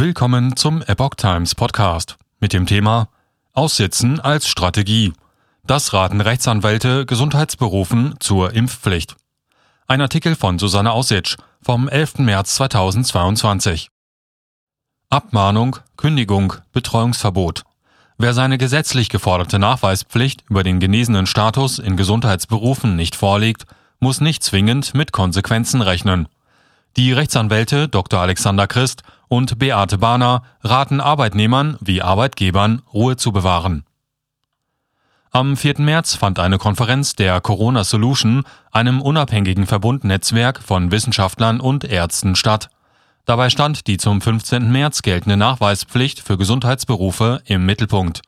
Willkommen zum Epoch Times Podcast mit dem Thema Aussitzen als Strategie. Das raten Rechtsanwälte Gesundheitsberufen zur Impfpflicht. Ein Artikel von Susanne Aussitsch vom 11. März 2022. Abmahnung, Kündigung, Betreuungsverbot. Wer seine gesetzlich geforderte Nachweispflicht über den genesenen Status in Gesundheitsberufen nicht vorlegt, muss nicht zwingend mit Konsequenzen rechnen. Die Rechtsanwälte Dr. Alexander Christ und Beate Bahner raten Arbeitnehmern wie Arbeitgebern, Ruhe zu bewahren. Am 4. März fand eine Konferenz der Corona Solution, einem unabhängigen Verbundnetzwerk von Wissenschaftlern und Ärzten statt. Dabei stand die zum 15. März geltende Nachweispflicht für Gesundheitsberufe im Mittelpunkt.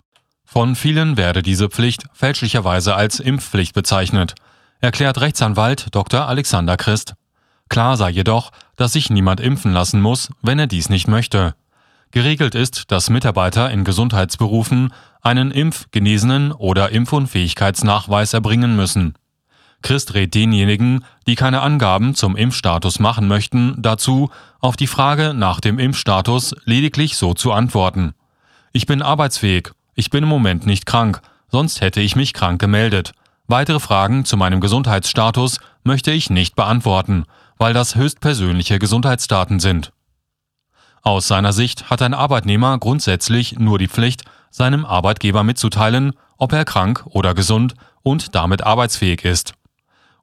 Von vielen werde diese Pflicht fälschlicherweise als Impfpflicht bezeichnet, erklärt Rechtsanwalt Dr. Alexander Christ. Klar sei jedoch, dass sich niemand impfen lassen muss, wenn er dies nicht möchte. Geregelt ist, dass Mitarbeiter in Gesundheitsberufen einen Impf-, Genesenen oder Impfunfähigkeitsnachweis erbringen müssen. Christ rät denjenigen, die keine Angaben zum Impfstatus machen möchten, dazu, auf die Frage nach dem Impfstatus lediglich so zu antworten. Ich bin arbeitsfähig, ich bin im Moment nicht krank, sonst hätte ich mich krank gemeldet. Weitere Fragen zu meinem Gesundheitsstatus möchte ich nicht beantworten, weil das höchstpersönliche Gesundheitsdaten sind. Aus seiner Sicht hat ein Arbeitnehmer grundsätzlich nur die Pflicht, seinem Arbeitgeber mitzuteilen, ob er krank oder gesund und damit arbeitsfähig ist.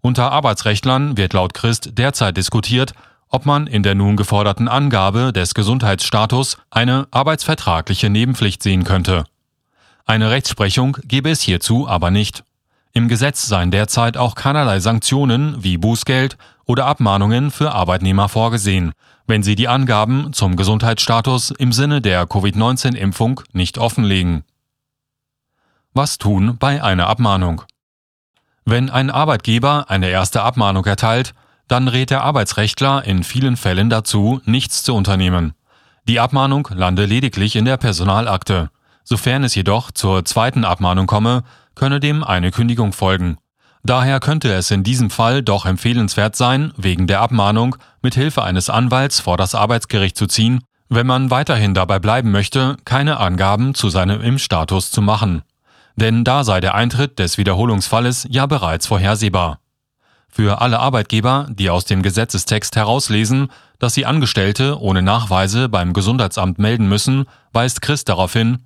Unter Arbeitsrechtlern wird laut Christ derzeit diskutiert, ob man in der nun geforderten Angabe des Gesundheitsstatus eine arbeitsvertragliche Nebenpflicht sehen könnte. Eine Rechtsprechung gebe es hierzu aber nicht. Im Gesetz seien derzeit auch keinerlei Sanktionen wie Bußgeld oder Abmahnungen für Arbeitnehmer vorgesehen, wenn sie die Angaben zum Gesundheitsstatus im Sinne der Covid-19-Impfung nicht offenlegen. Was tun bei einer Abmahnung? Wenn ein Arbeitgeber eine erste Abmahnung erteilt, dann rät der Arbeitsrechtler in vielen Fällen dazu, nichts zu unternehmen. Die Abmahnung lande lediglich in der Personalakte. Sofern es jedoch zur zweiten Abmahnung komme, könne dem eine Kündigung folgen. Daher könnte es in diesem Fall doch empfehlenswert sein, wegen der Abmahnung mit Hilfe eines Anwalts vor das Arbeitsgericht zu ziehen, wenn man weiterhin dabei bleiben möchte, keine Angaben zu seinem Impfstatus zu machen. Denn da sei der Eintritt des Wiederholungsfalles ja bereits vorhersehbar. Für alle Arbeitgeber, die aus dem Gesetzestext herauslesen, dass sie Angestellte ohne Nachweise beim Gesundheitsamt melden müssen, weist Christ darauf hin,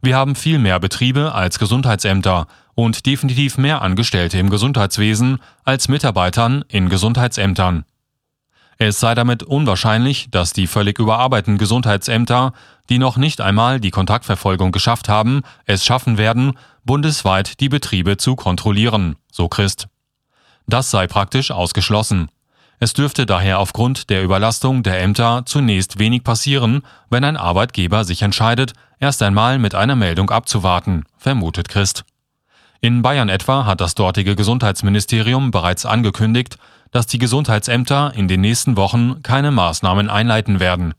wir haben viel mehr Betriebe als Gesundheitsämter und definitiv mehr Angestellte im Gesundheitswesen als Mitarbeitern in Gesundheitsämtern. Es sei damit unwahrscheinlich, dass die völlig überarbeiteten Gesundheitsämter, die noch nicht einmal die Kontaktverfolgung geschafft haben, es schaffen werden, bundesweit die Betriebe zu kontrollieren, so Christ. Das sei praktisch ausgeschlossen. Es dürfte daher aufgrund der Überlastung der Ämter zunächst wenig passieren, wenn ein Arbeitgeber sich entscheidet, erst einmal mit einer Meldung abzuwarten, vermutet Christ. In Bayern etwa hat das dortige Gesundheitsministerium bereits angekündigt, dass die Gesundheitsämter in den nächsten Wochen keine Maßnahmen einleiten werden.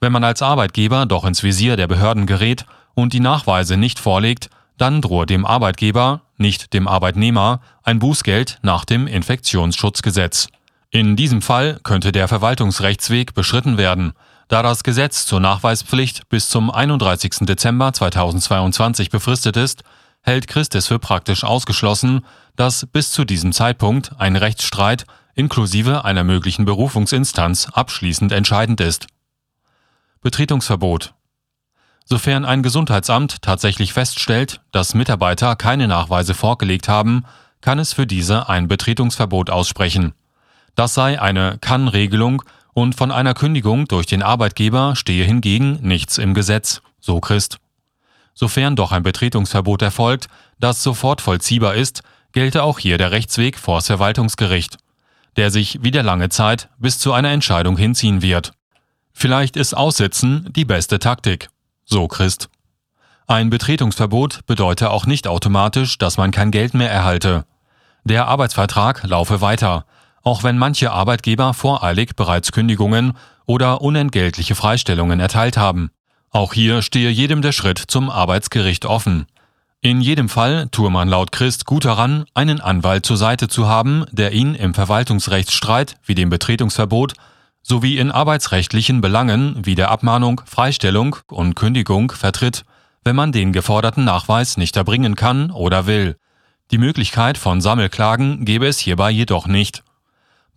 Wenn man als Arbeitgeber doch ins Visier der Behörden gerät und die Nachweise nicht vorlegt, dann drohe dem Arbeitgeber, nicht dem Arbeitnehmer, ein Bußgeld nach dem Infektionsschutzgesetz. In diesem Fall könnte der Verwaltungsrechtsweg beschritten werden, da das Gesetz zur Nachweispflicht bis zum 31. Dezember 2022 befristet ist, hält Christ es für praktisch ausgeschlossen, dass bis zu diesem Zeitpunkt ein Rechtsstreit inklusive einer möglichen Berufungsinstanz abschließend entscheidend ist. Betretungsverbot Sofern ein Gesundheitsamt tatsächlich feststellt, dass Mitarbeiter keine Nachweise vorgelegt haben, kann es für diese ein Betretungsverbot aussprechen. Das sei eine Kann-Regelung und von einer Kündigung durch den Arbeitgeber stehe hingegen nichts im Gesetz, so Christ. Sofern doch ein Betretungsverbot erfolgt, das sofort vollziehbar ist, gelte auch hier der Rechtsweg vors Verwaltungsgericht, der sich wieder lange Zeit bis zu einer Entscheidung hinziehen wird. Vielleicht ist Aussitzen die beste Taktik, so Christ. Ein Betretungsverbot bedeute auch nicht automatisch, dass man kein Geld mehr erhalte. Der Arbeitsvertrag laufe weiter, auch wenn manche Arbeitgeber voreilig bereits Kündigungen oder unentgeltliche Freistellungen erteilt haben. Auch hier stehe jedem der Schritt zum Arbeitsgericht offen. In jedem Fall tue man laut Christ gut daran, einen Anwalt zur Seite zu haben, der ihn im Verwaltungsrechtsstreit wie dem Betretungsverbot sowie in arbeitsrechtlichen Belangen wie der Abmahnung, Freistellung und Kündigung vertritt, wenn man den geforderten Nachweis nicht erbringen kann oder will. Die Möglichkeit von Sammelklagen gäbe es hierbei jedoch nicht.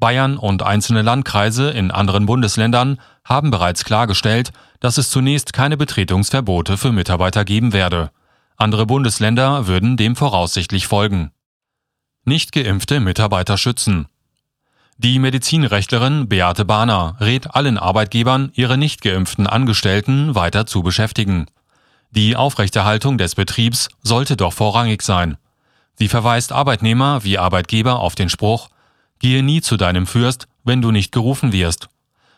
Bayern und einzelne Landkreise in anderen Bundesländern haben bereits klargestellt, dass es zunächst keine Betretungsverbote für Mitarbeiter geben werde. Andere Bundesländer würden dem voraussichtlich folgen. Nicht geimpfte Mitarbeiter schützen. Die Medizinrechtlerin Beate Bahner rät allen Arbeitgebern, ihre nicht geimpften Angestellten weiter zu beschäftigen. Die Aufrechterhaltung des Betriebs sollte doch vorrangig sein. Sie verweist Arbeitnehmer wie Arbeitgeber auf den Spruch, gehe nie zu deinem Fürst, wenn du nicht gerufen wirst.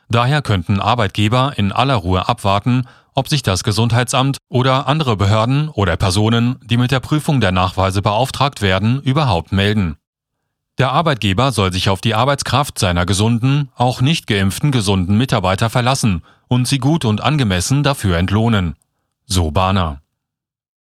Daher könnten Arbeitgeber in aller Ruhe abwarten, ob sich das Gesundheitsamt oder andere Behörden oder Personen, die mit der Prüfung der Nachweise beauftragt werden, überhaupt melden. Der Arbeitgeber soll sich auf die Arbeitskraft seiner gesunden, auch nicht geimpften gesunden Mitarbeiter verlassen und sie gut und angemessen dafür entlohnen. So Bahner.